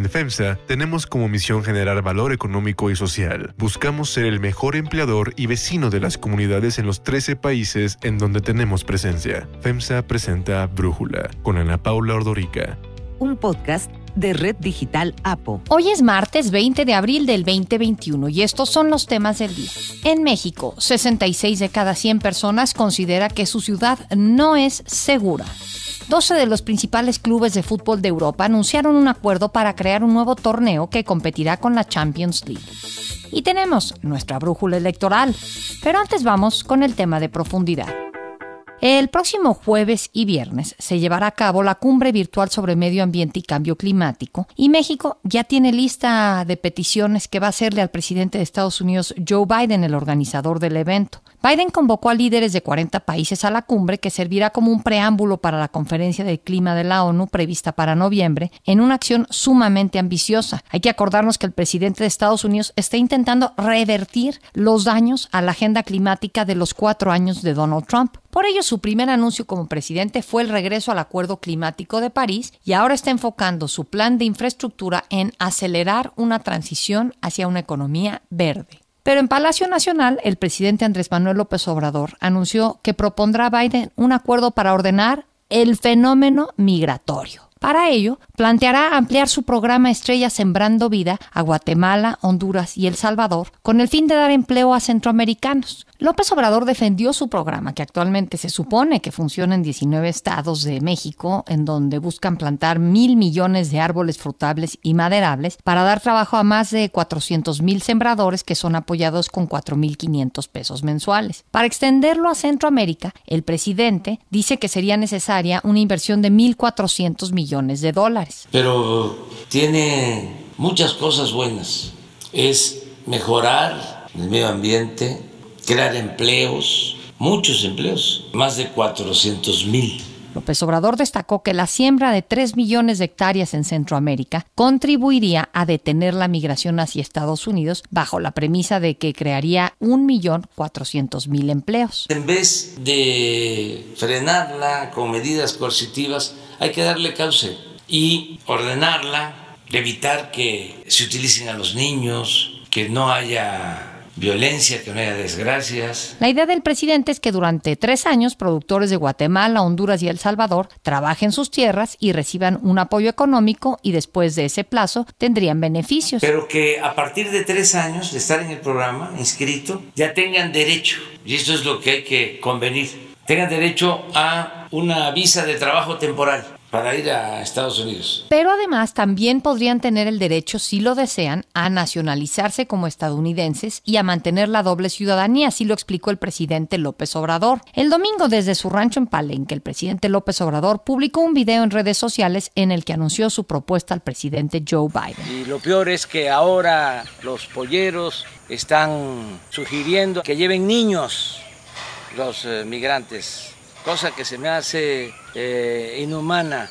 En FEMSA tenemos como misión generar valor económico y social. Buscamos ser el mejor empleador y vecino de las comunidades en los 13 países en donde tenemos presencia. FEMSA presenta Brújula con Ana Paula Ordorica. Un podcast de Red Digital APO. Hoy es martes 20 de abril del 2021 y estos son los temas del día. En México, 66 de cada 100 personas considera que su ciudad no es segura. 12 de los principales clubes de fútbol de Europa anunciaron un acuerdo para crear un nuevo torneo que competirá con la Champions League. Y tenemos nuestra brújula electoral. Pero antes vamos con el tema de profundidad. El próximo jueves y viernes se llevará a cabo la cumbre virtual sobre medio ambiente y cambio climático y México ya tiene lista de peticiones que va a hacerle al presidente de Estados Unidos Joe Biden, el organizador del evento. Biden convocó a líderes de 40 países a la cumbre que servirá como un preámbulo para la conferencia del clima de la ONU prevista para noviembre en una acción sumamente ambiciosa. Hay que acordarnos que el presidente de Estados Unidos está intentando revertir los daños a la agenda climática de los cuatro años de Donald Trump. Por ello, su primer anuncio como presidente fue el regreso al Acuerdo Climático de París y ahora está enfocando su plan de infraestructura en acelerar una transición hacia una economía verde. Pero en Palacio Nacional, el presidente Andrés Manuel López Obrador anunció que propondrá a Biden un acuerdo para ordenar el fenómeno migratorio. Para ello, planteará ampliar su programa Estrella Sembrando Vida a Guatemala, Honduras y El Salvador, con el fin de dar empleo a centroamericanos. López Obrador defendió su programa, que actualmente se supone que funciona en 19 estados de México, en donde buscan plantar mil millones de árboles frutables y maderables para dar trabajo a más de 400 mil sembradores que son apoyados con 4.500 pesos mensuales. Para extenderlo a Centroamérica, el presidente dice que sería necesaria una inversión de 1.400 millones de dólares. Pero tiene muchas cosas buenas. Es mejorar el medio ambiente, crear empleos, muchos empleos, más de 400 mil. López Obrador destacó que la siembra de 3 millones de hectáreas en Centroamérica contribuiría a detener la migración hacia Estados Unidos bajo la premisa de que crearía 1.400.000 empleos. En vez de frenarla con medidas coercitivas, hay que darle cauce y ordenarla, evitar que se utilicen a los niños, que no haya violencia, que no haya desgracias. La idea del presidente es que durante tres años productores de Guatemala, Honduras y El Salvador trabajen sus tierras y reciban un apoyo económico y después de ese plazo tendrían beneficios. Pero que a partir de tres años de estar en el programa inscrito ya tengan derecho, y esto es lo que hay que convenir, tengan derecho a una visa de trabajo temporal para ir a Estados Unidos. Pero además también podrían tener el derecho, si lo desean, a nacionalizarse como estadounidenses y a mantener la doble ciudadanía, así lo explicó el presidente López Obrador. El domingo desde su rancho en Palenque, el presidente López Obrador publicó un video en redes sociales en el que anunció su propuesta al presidente Joe Biden. Y lo peor es que ahora los polleros están sugiriendo que lleven niños los eh, migrantes cosa que se me hace eh, inhumana,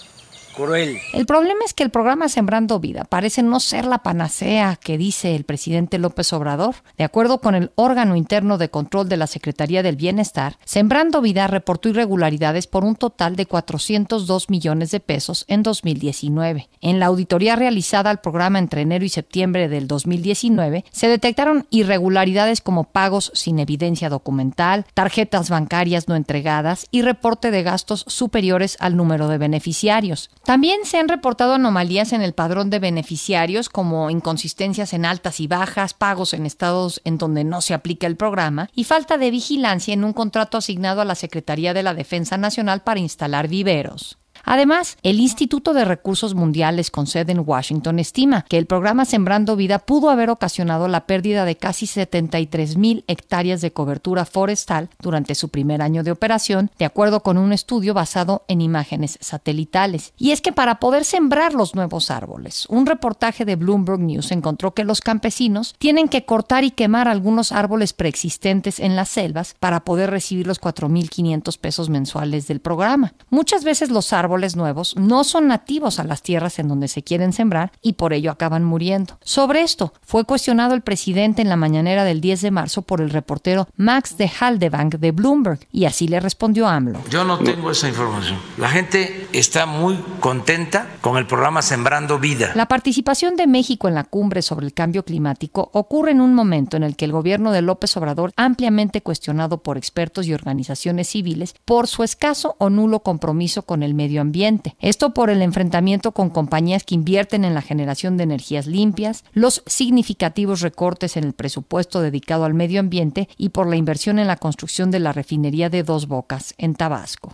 cruel. El problema es que el programa Sembrando Vida parece no ser la panacea que dice el presidente López Obrador. De acuerdo con el órgano interno de control de la Secretaría del Bienestar, Sembrando Vida reportó irregularidades por un total de 402 millones de pesos en 2019. En la auditoría realizada al programa entre enero y septiembre del 2019, se detectaron irregularidades como pagos sin evidencia documental, tarjetas bancarias no entregadas y reporte de gastos superiores al número de beneficiarios. También se han reportado anomalías en el padrón de beneficiarios, como inconsistencias en altas y bajas, pagos en estados en donde no se aplica el programa y falta de vigilancia en un contrato asignado a la Secretaría de la Defensa Nacional para instalar viveros. Además, el Instituto de Recursos Mundiales con sede en Washington estima que el programa Sembrando Vida pudo haber ocasionado la pérdida de casi 73 mil hectáreas de cobertura forestal durante su primer año de operación, de acuerdo con un estudio basado en imágenes satelitales. Y es que para poder sembrar los nuevos árboles, un reportaje de Bloomberg News encontró que los campesinos tienen que cortar y quemar algunos árboles preexistentes en las selvas para poder recibir los 4.500 pesos mensuales del programa. Muchas veces los árboles árboles nuevos no son nativos a las tierras en donde se quieren sembrar y por ello acaban muriendo. Sobre esto fue cuestionado el presidente en la mañanera del 10 de marzo por el reportero Max de Haldebank de Bloomberg y así le respondió AMLO. Yo no tengo esa información. La gente está muy contenta con el programa Sembrando Vida. La participación de México en la cumbre sobre el cambio climático ocurre en un momento en el que el gobierno de López Obrador, ampliamente cuestionado por expertos y organizaciones civiles, por su escaso o nulo compromiso con el medio ambiente. Esto por el enfrentamiento con compañías que invierten en la generación de energías limpias, los significativos recortes en el presupuesto dedicado al medio ambiente y por la inversión en la construcción de la refinería de Dos Bocas en Tabasco.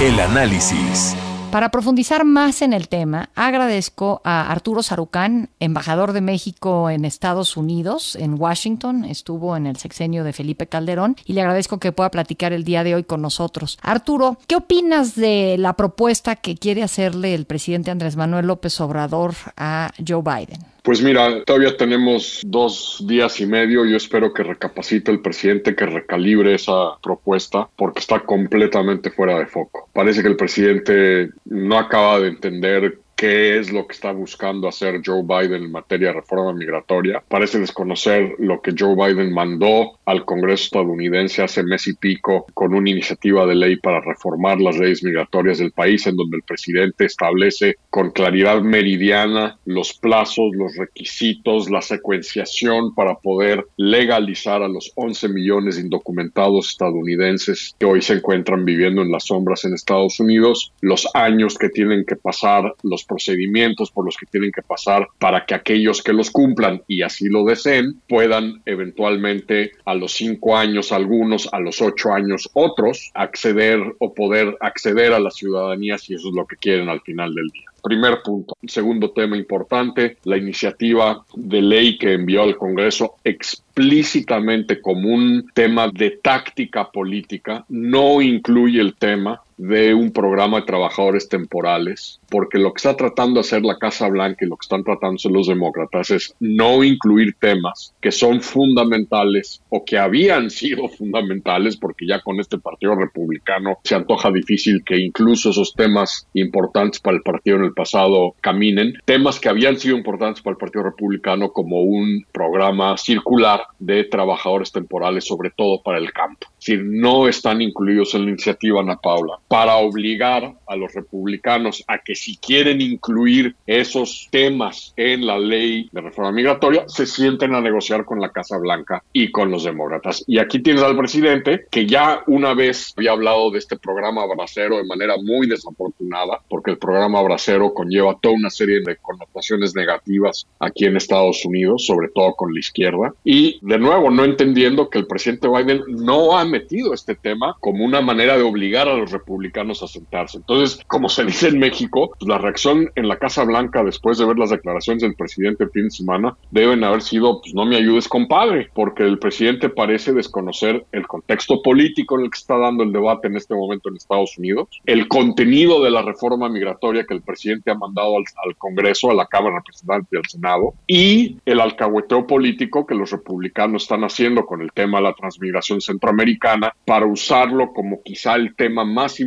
El análisis. Para profundizar más en el tema, agradezco a Arturo Sarucán, embajador de México en Estados Unidos, en Washington, estuvo en el sexenio de Felipe Calderón, y le agradezco que pueda platicar el día de hoy con nosotros. Arturo, ¿qué opinas de la propuesta que quiere hacerle el presidente Andrés Manuel López Obrador a Joe Biden? Pues mira, todavía tenemos dos días y medio. Yo espero que recapacite el presidente, que recalibre esa propuesta, porque está completamente fuera de foco. Parece que el presidente no acaba de entender qué es lo que está buscando hacer Joe Biden en materia de reforma migratoria. Parece desconocer lo que Joe Biden mandó al Congreso estadounidense hace mes y pico con una iniciativa de ley para reformar las leyes migratorias del país, en donde el presidente establece con claridad meridiana los plazos, los requisitos, la secuenciación para poder legalizar a los 11 millones de indocumentados estadounidenses que hoy se encuentran viviendo en las sombras en Estados Unidos, los años que tienen que pasar los procedimientos por los que tienen que pasar para que aquellos que los cumplan y así lo deseen puedan eventualmente a los cinco años algunos, a los ocho años otros, acceder o poder acceder a la ciudadanía si eso es lo que quieren al final del día. Primer punto. Segundo tema importante, la iniciativa de ley que envió al Congreso explícitamente como un tema de táctica política, no incluye el tema de un programa de trabajadores temporales, porque lo que está tratando de hacer la Casa Blanca y lo que están tratando de los demócratas es no incluir temas que son fundamentales o que habían sido fundamentales, porque ya con este partido republicano se antoja difícil que incluso esos temas importantes para el partido en el pasado caminen, temas que habían sido importantes para el partido republicano como un programa circular de trabajadores temporales, sobre todo para el campo. Si no están incluidos en la iniciativa, Ana Paula, para obligar a los republicanos a que si quieren incluir esos temas en la ley de reforma migratoria, se sienten a negociar con la Casa Blanca y con los demócratas. Y aquí tienes al presidente que ya una vez había hablado de este programa Abracero de manera muy desafortunada, porque el programa Abracero conlleva toda una serie de connotaciones negativas aquí en Estados Unidos, sobre todo con la izquierda. Y de nuevo, no entendiendo que el presidente Biden no ha metido este tema como una manera de obligar a los republicanos a sentarse. Entonces, como se dice en México, pues, la reacción en la Casa Blanca después de ver las declaraciones del presidente el fin de semana deben haber sido, pues no me ayudes compadre, porque el presidente parece desconocer el contexto político en el que está dando el debate en este momento en Estados Unidos, el contenido de la reforma migratoria que el presidente ha mandado al, al Congreso, a la Cámara de Representantes y al Senado, y el alcahueteo político que los republicanos están haciendo con el tema de la transmigración centroamericana para usarlo como quizá el tema más importante,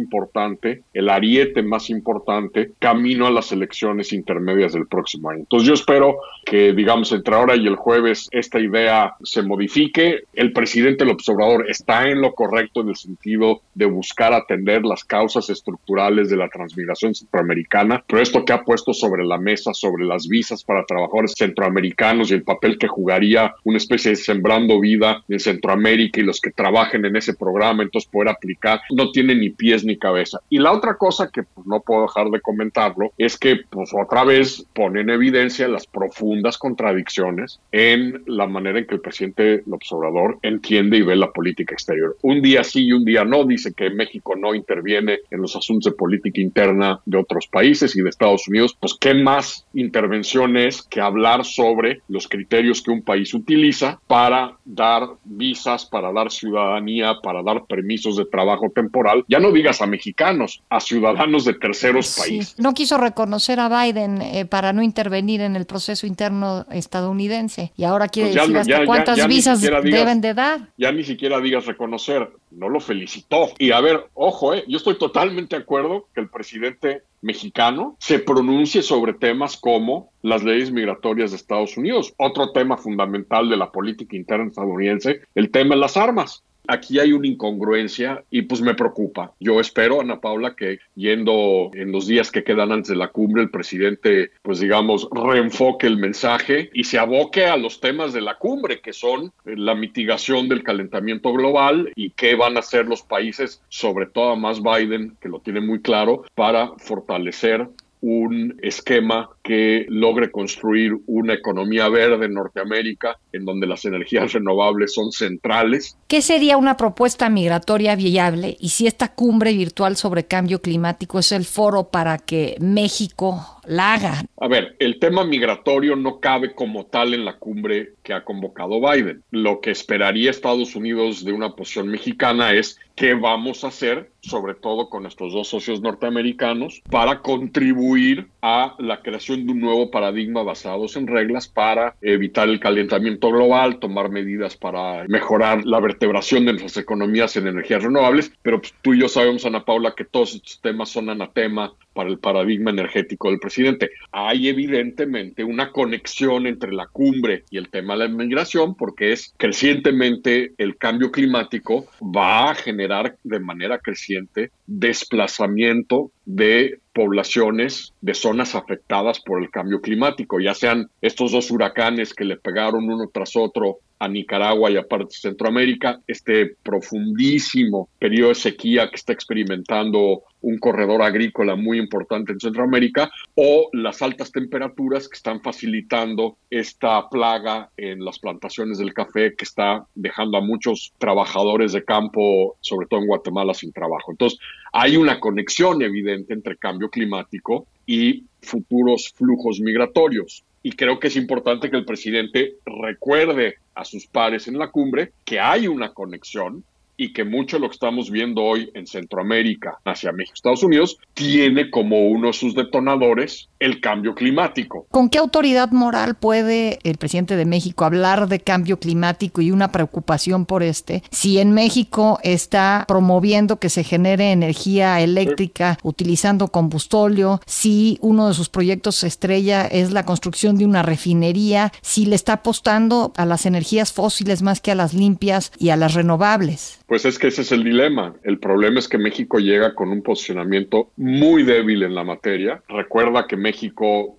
el ariete más importante, camino a las elecciones intermedias del próximo año. Entonces yo espero que, digamos, entre ahora y el jueves esta idea se modifique. El presidente López Obrador está en lo correcto en el sentido de buscar atender las causas estructurales de la transmigración centroamericana, pero esto que ha puesto sobre la mesa, sobre las visas para trabajadores centroamericanos y el papel que jugaría una especie de sembrando vida en Centroamérica y los que trabajen en ese programa, entonces poder aplicar, no tiene ni pies ni cabeza. Y la otra cosa que pues, no puedo dejar de comentarlo es que pues otra vez pone en evidencia las profundas contradicciones en la manera en que el presidente López Obrador entiende y ve la política exterior. Un día sí y un día no, dice que México no interviene en los asuntos de política interna de otros países y de Estados Unidos, pues qué más intervención es que hablar sobre los criterios que un país utiliza para dar visas, para dar ciudadanía para dar permisos de trabajo temporal, ya no digas a mexicanos, a ciudadanos de terceros países. No quiso reconocer a Biden eh, para no intervenir en el proceso interno estadounidense y ahora quiere Pues ya decir hasta ya- cuántas ya visas digas- deben de dar. ya ni siquiera digas reconocer, no lo felicitó. Y a ver, ojo, eh, yo estoy totalmente de acuerdo que el presidente mexicano se pronuncie sobre temas como las leyes migratorias de Estados Unidos, otro tema fundamental de la política interna estadounidense, el tema de las armas. Aquí hay una incongruencia y pues me preocupa. Yo espero, Ana Paula, que yendo en los días que quedan antes de la cumbre, el presidente, pues digamos, reenfoque el mensaje y se aboque a los temas de la cumbre, que son eh, la mitigación del calentamiento global y qué van a hacer los países, sobre todo más Biden, que lo tiene muy claro, para fortalecer un esquema que logre construir una economía verde en Norteamérica, en donde las energías renovables son centrales. ¿Qué sería una propuesta migratoria viable y si esta cumbre virtual sobre cambio climático es el foro para que México la haga? A ver, el tema migratorio no cabe como tal en la cumbre que ha convocado Biden. Lo que esperaría Estados Unidos de una posición mexicana es qué vamos a hacer, sobre todo con nuestros dos socios norteamericanos, para contribuir a la creación de un nuevo paradigma basados en reglas para evitar el calentamiento global, tomar medidas para mejorar la vertebración de nuestras economías en energías renovables. Pero pues, tú y yo sabemos, Ana Paula, que todos estos temas son anatema para el paradigma energético del presidente. Hay evidentemente una conexión entre la cumbre y el tema de la migración porque es crecientemente el cambio climático va a generar de manera creciente desplazamiento de poblaciones de zonas afectadas por el cambio climático, ya sean estos dos huracanes que le pegaron uno tras otro a Nicaragua y a partes de Centroamérica, este profundísimo periodo de sequía que está experimentando un corredor agrícola muy importante en Centroamérica, o las altas temperaturas que están facilitando esta plaga en las plantaciones del café que está dejando a muchos trabajadores de campo, sobre todo en Guatemala, sin trabajo. Entonces, hay una conexión evidente entre cambio climático y futuros flujos migratorios. Y creo que es importante que el presidente recuerde a sus pares en la cumbre que hay una conexión y que mucho de lo que estamos viendo hoy en Centroamérica hacia México, Estados Unidos, tiene como uno de sus detonadores el cambio climático. ¿Con qué autoridad moral puede el presidente de México hablar de cambio climático y una preocupación por este si en México está promoviendo que se genere energía eléctrica utilizando combustóleo, si uno de sus proyectos estrella es la construcción de una refinería, si le está apostando a las energías fósiles más que a las limpias y a las renovables? Pues es que ese es el dilema. El problema es que México llega con un posicionamiento muy débil en la materia. Recuerda que México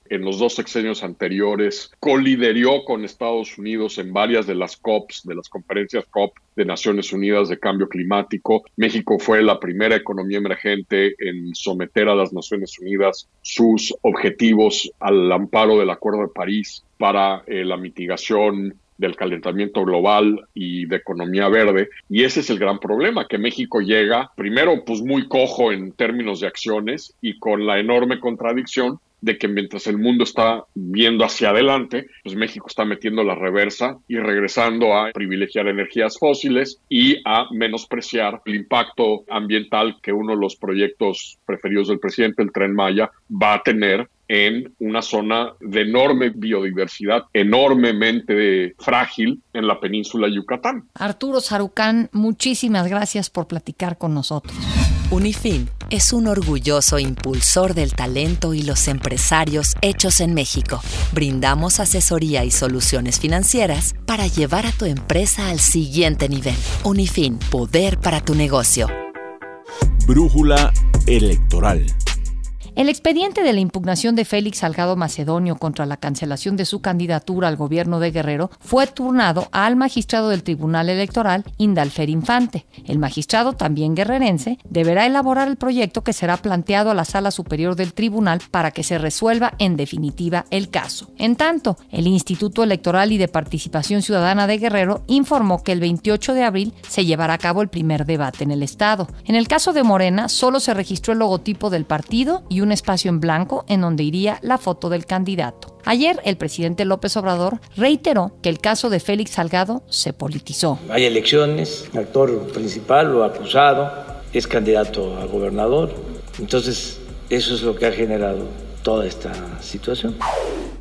en los dos sexenios anteriores coliderió con Estados Unidos en varias de las COPs, de las conferencias COP de Naciones Unidas de Cambio Climático. México fue la primera economía emergente en someter a las Naciones Unidas sus objetivos al amparo del Acuerdo de París para eh, la mitigación del calentamiento global y de economía verde. Y ese es el gran problema, que México llega primero pues muy cojo en términos de acciones y con la enorme contradicción de que mientras el mundo está viendo hacia adelante, pues México está metiendo la reversa y regresando a privilegiar energías fósiles y a menospreciar el impacto ambiental que uno de los proyectos preferidos del presidente, el Tren Maya, va a tener en una zona de enorme biodiversidad, enormemente frágil en la península Yucatán. Arturo Sarucán, muchísimas gracias por platicar con nosotros. Unifin es un orgulloso impulsor del talento y los empresarios hechos en México. Brindamos asesoría y soluciones financieras para llevar a tu empresa al siguiente nivel. Unifin, poder para tu negocio. Brújula electoral. El expediente de la impugnación de Félix Salgado Macedonio contra la cancelación de su candidatura al gobierno de Guerrero fue turnado al magistrado del Tribunal Electoral, Indalfer Infante. El magistrado, también guerrerense, deberá elaborar el proyecto que será planteado a la Sala Superior del Tribunal para que se resuelva en definitiva el caso. En tanto, el Instituto Electoral y de Participación Ciudadana de Guerrero informó que el 28 de abril se llevará a cabo el primer debate en el Estado. En el caso de Morena, solo se registró el logotipo del partido y un espacio en blanco en donde iría la foto del candidato. Ayer el presidente López Obrador reiteró que el caso de Félix Salgado se politizó. Hay elecciones, el actor principal o acusado es candidato a gobernador, entonces eso es lo que ha generado toda esta situación.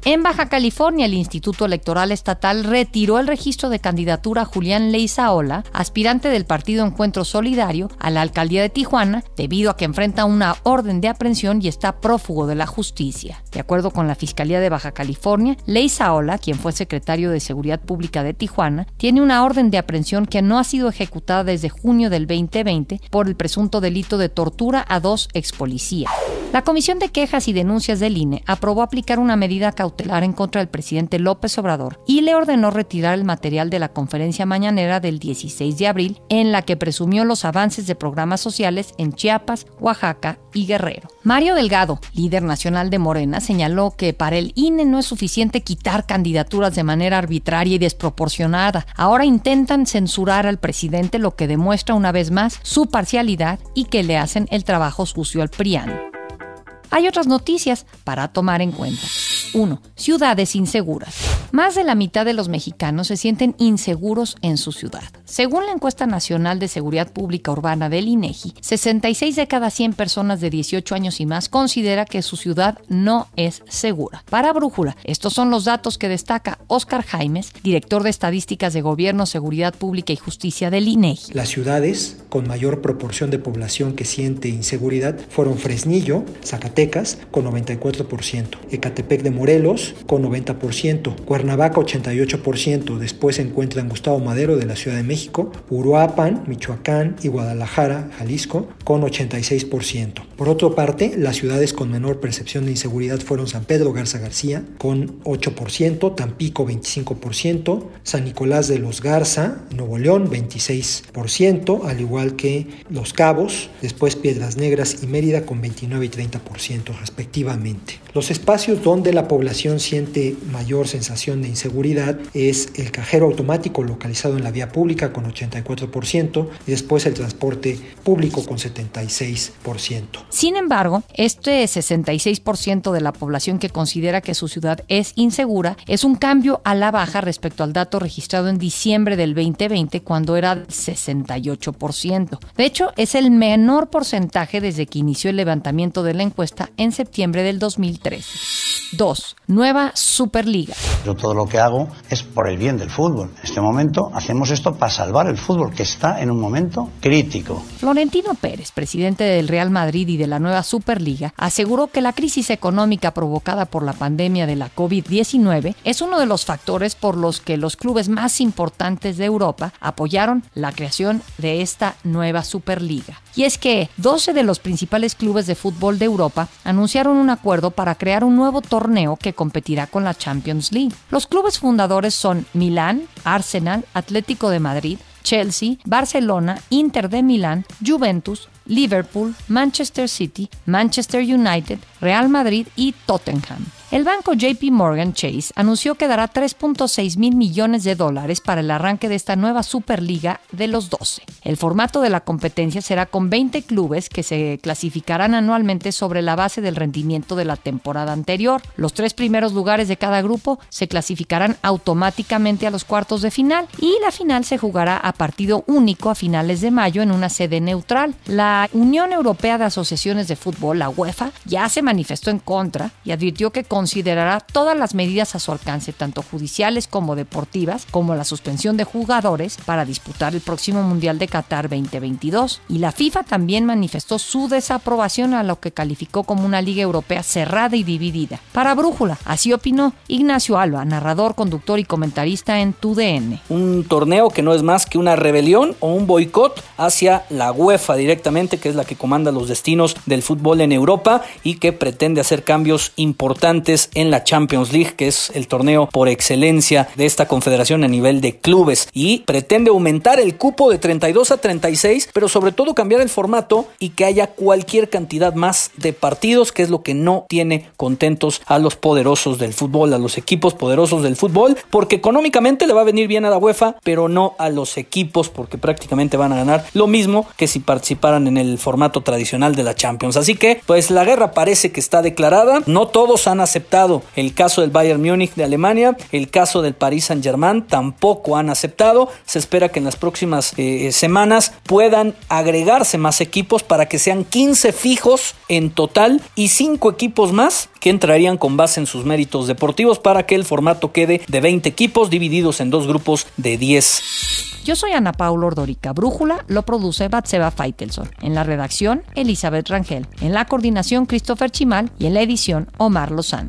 En Baja California, el Instituto Electoral Estatal retiró el registro de candidatura a Julián Leizaola, aspirante del Partido Encuentro Solidario, a la alcaldía de Tijuana, debido a que enfrenta una orden de aprehensión y está prófugo de la justicia. De acuerdo con la Fiscalía de Baja California, Leizaola, quien fue secretario de Seguridad Pública de Tijuana, tiene una orden de aprehensión que no ha sido ejecutada desde junio del 2020 por el presunto delito de tortura a dos ex policías. La Comisión de Quejas y Denuncias del INE aprobó aplicar una medida cautelar en contra del presidente López Obrador y le ordenó retirar el material de la conferencia mañanera del 16 de abril en la que presumió los avances de programas sociales en Chiapas, Oaxaca y Guerrero. Mario Delgado, líder nacional de Morena, señaló que para el INE no es suficiente quitar candidaturas de manera arbitraria y desproporcionada. Ahora intentan censurar al presidente, lo que demuestra una vez más su parcialidad y que le hacen el trabajo sucio al PRIAN. Hay otras noticias para tomar en cuenta. 1. Ciudades inseguras. Más de la mitad de los mexicanos se sienten inseguros en su ciudad. Según la encuesta nacional de seguridad pública urbana del INEGI, 66 de cada 100 personas de 18 años y más considera que su ciudad no es segura. Para Brújula, estos son los datos que destaca Oscar Jaimes, director de estadísticas de Gobierno, Seguridad Pública y Justicia del INEGI. Las ciudades con mayor proporción de población que siente inseguridad fueron Fresnillo, Zacatecas con 94%, Ecatepec de Morelos con 90%, Cuernavaca 88%, después se encuentran Gustavo Madero de la Ciudad de México, Uruapan, Michoacán y Guadalajara, Jalisco con 86%. Por otra parte, las ciudades con menor percepción de inseguridad fueron San Pedro Garza García con 8%, Tampico 25%, San Nicolás de los Garza, Nuevo León 26%, al igual que Los Cabos, después Piedras Negras y Mérida con 29 y 30% respectivamente. Los espacios donde la población siente mayor sensación de inseguridad es el cajero automático localizado en la vía pública con 84% y después el transporte público con 76%. Sin embargo, este 66% de la población que considera que su ciudad es insegura es un cambio a la baja respecto al dato registrado en diciembre del 2020 cuando era 68%. De hecho, es el menor porcentaje desde que inició el levantamiento de la encuesta en septiembre del 2013. 2. Nueva Superliga. Yo todo lo que hago es por el bien del fútbol. En este momento hacemos esto para salvar el fútbol, que está en un momento crítico. Florentino Pérez, presidente del Real Madrid y de la nueva Superliga, aseguró que la crisis económica provocada por la pandemia de la COVID-19 es uno de los factores por los que los clubes más importantes de Europa apoyaron la creación de esta nueva Superliga. Y es que 12 de los principales clubes de fútbol de Europa anunciaron un acuerdo para crear un nuevo torneo que competirá con la Champions League. Los clubes fundadores son Milán, Arsenal, Atlético de Madrid, Chelsea, Barcelona, Inter de Milán, Juventus, Liverpool, Manchester City, Manchester United, Real Madrid y Tottenham. El banco JP Morgan Chase anunció que dará 3.6 mil millones de dólares para el arranque de esta nueva Superliga de los 12. El formato de la competencia será con 20 clubes que se clasificarán anualmente sobre la base del rendimiento de la temporada anterior. Los tres primeros lugares de cada grupo se clasificarán automáticamente a los cuartos de final y la final se jugará a partido único a finales de mayo en una sede neutral. La Unión Europea de Asociaciones de Fútbol, la UEFA, ya se manifestó en contra y advirtió que considerará todas las medidas a su alcance, tanto judiciales como deportivas, como la suspensión de jugadores para disputar el próximo Mundial de Qatar 2022. Y la FIFA también manifestó su desaprobación a lo que calificó como una liga europea cerrada y dividida. Para Brújula, así opinó Ignacio Alba, narrador, conductor y comentarista en TUDN. Un torneo que no es más que una rebelión o un boicot hacia la UEFA directamente, que es la que comanda los destinos del fútbol en Europa y que pretende hacer cambios importantes en la Champions League, que es el torneo por excelencia de esta confederación a nivel de clubes y pretende aumentar el cupo de 32 a 36, pero sobre todo cambiar el formato y que haya cualquier cantidad más de partidos, que es lo que no tiene contentos a los poderosos del fútbol, a los equipos poderosos del fútbol, porque económicamente le va a venir bien a la UEFA, pero no a los equipos porque prácticamente van a ganar lo mismo que si participaran en el formato tradicional de la Champions. Así que, pues la guerra parece que está declarada. No todos han aceptado el caso del Bayern Múnich de Alemania, el caso del Paris Saint-Germain tampoco han aceptado. Se espera que en las próximas eh, semanas puedan agregarse más equipos para que sean 15 fijos en total y 5 equipos más que entrarían con base en sus méritos deportivos para que el formato quede de 20 equipos divididos en dos grupos de 10. Yo soy Ana Paula Ordorica. Brújula lo produce Batseba Feitelson. En la redacción, Elizabeth Rangel. En la coordinación, Christopher Chimal. Y en la edición, Omar Lozano.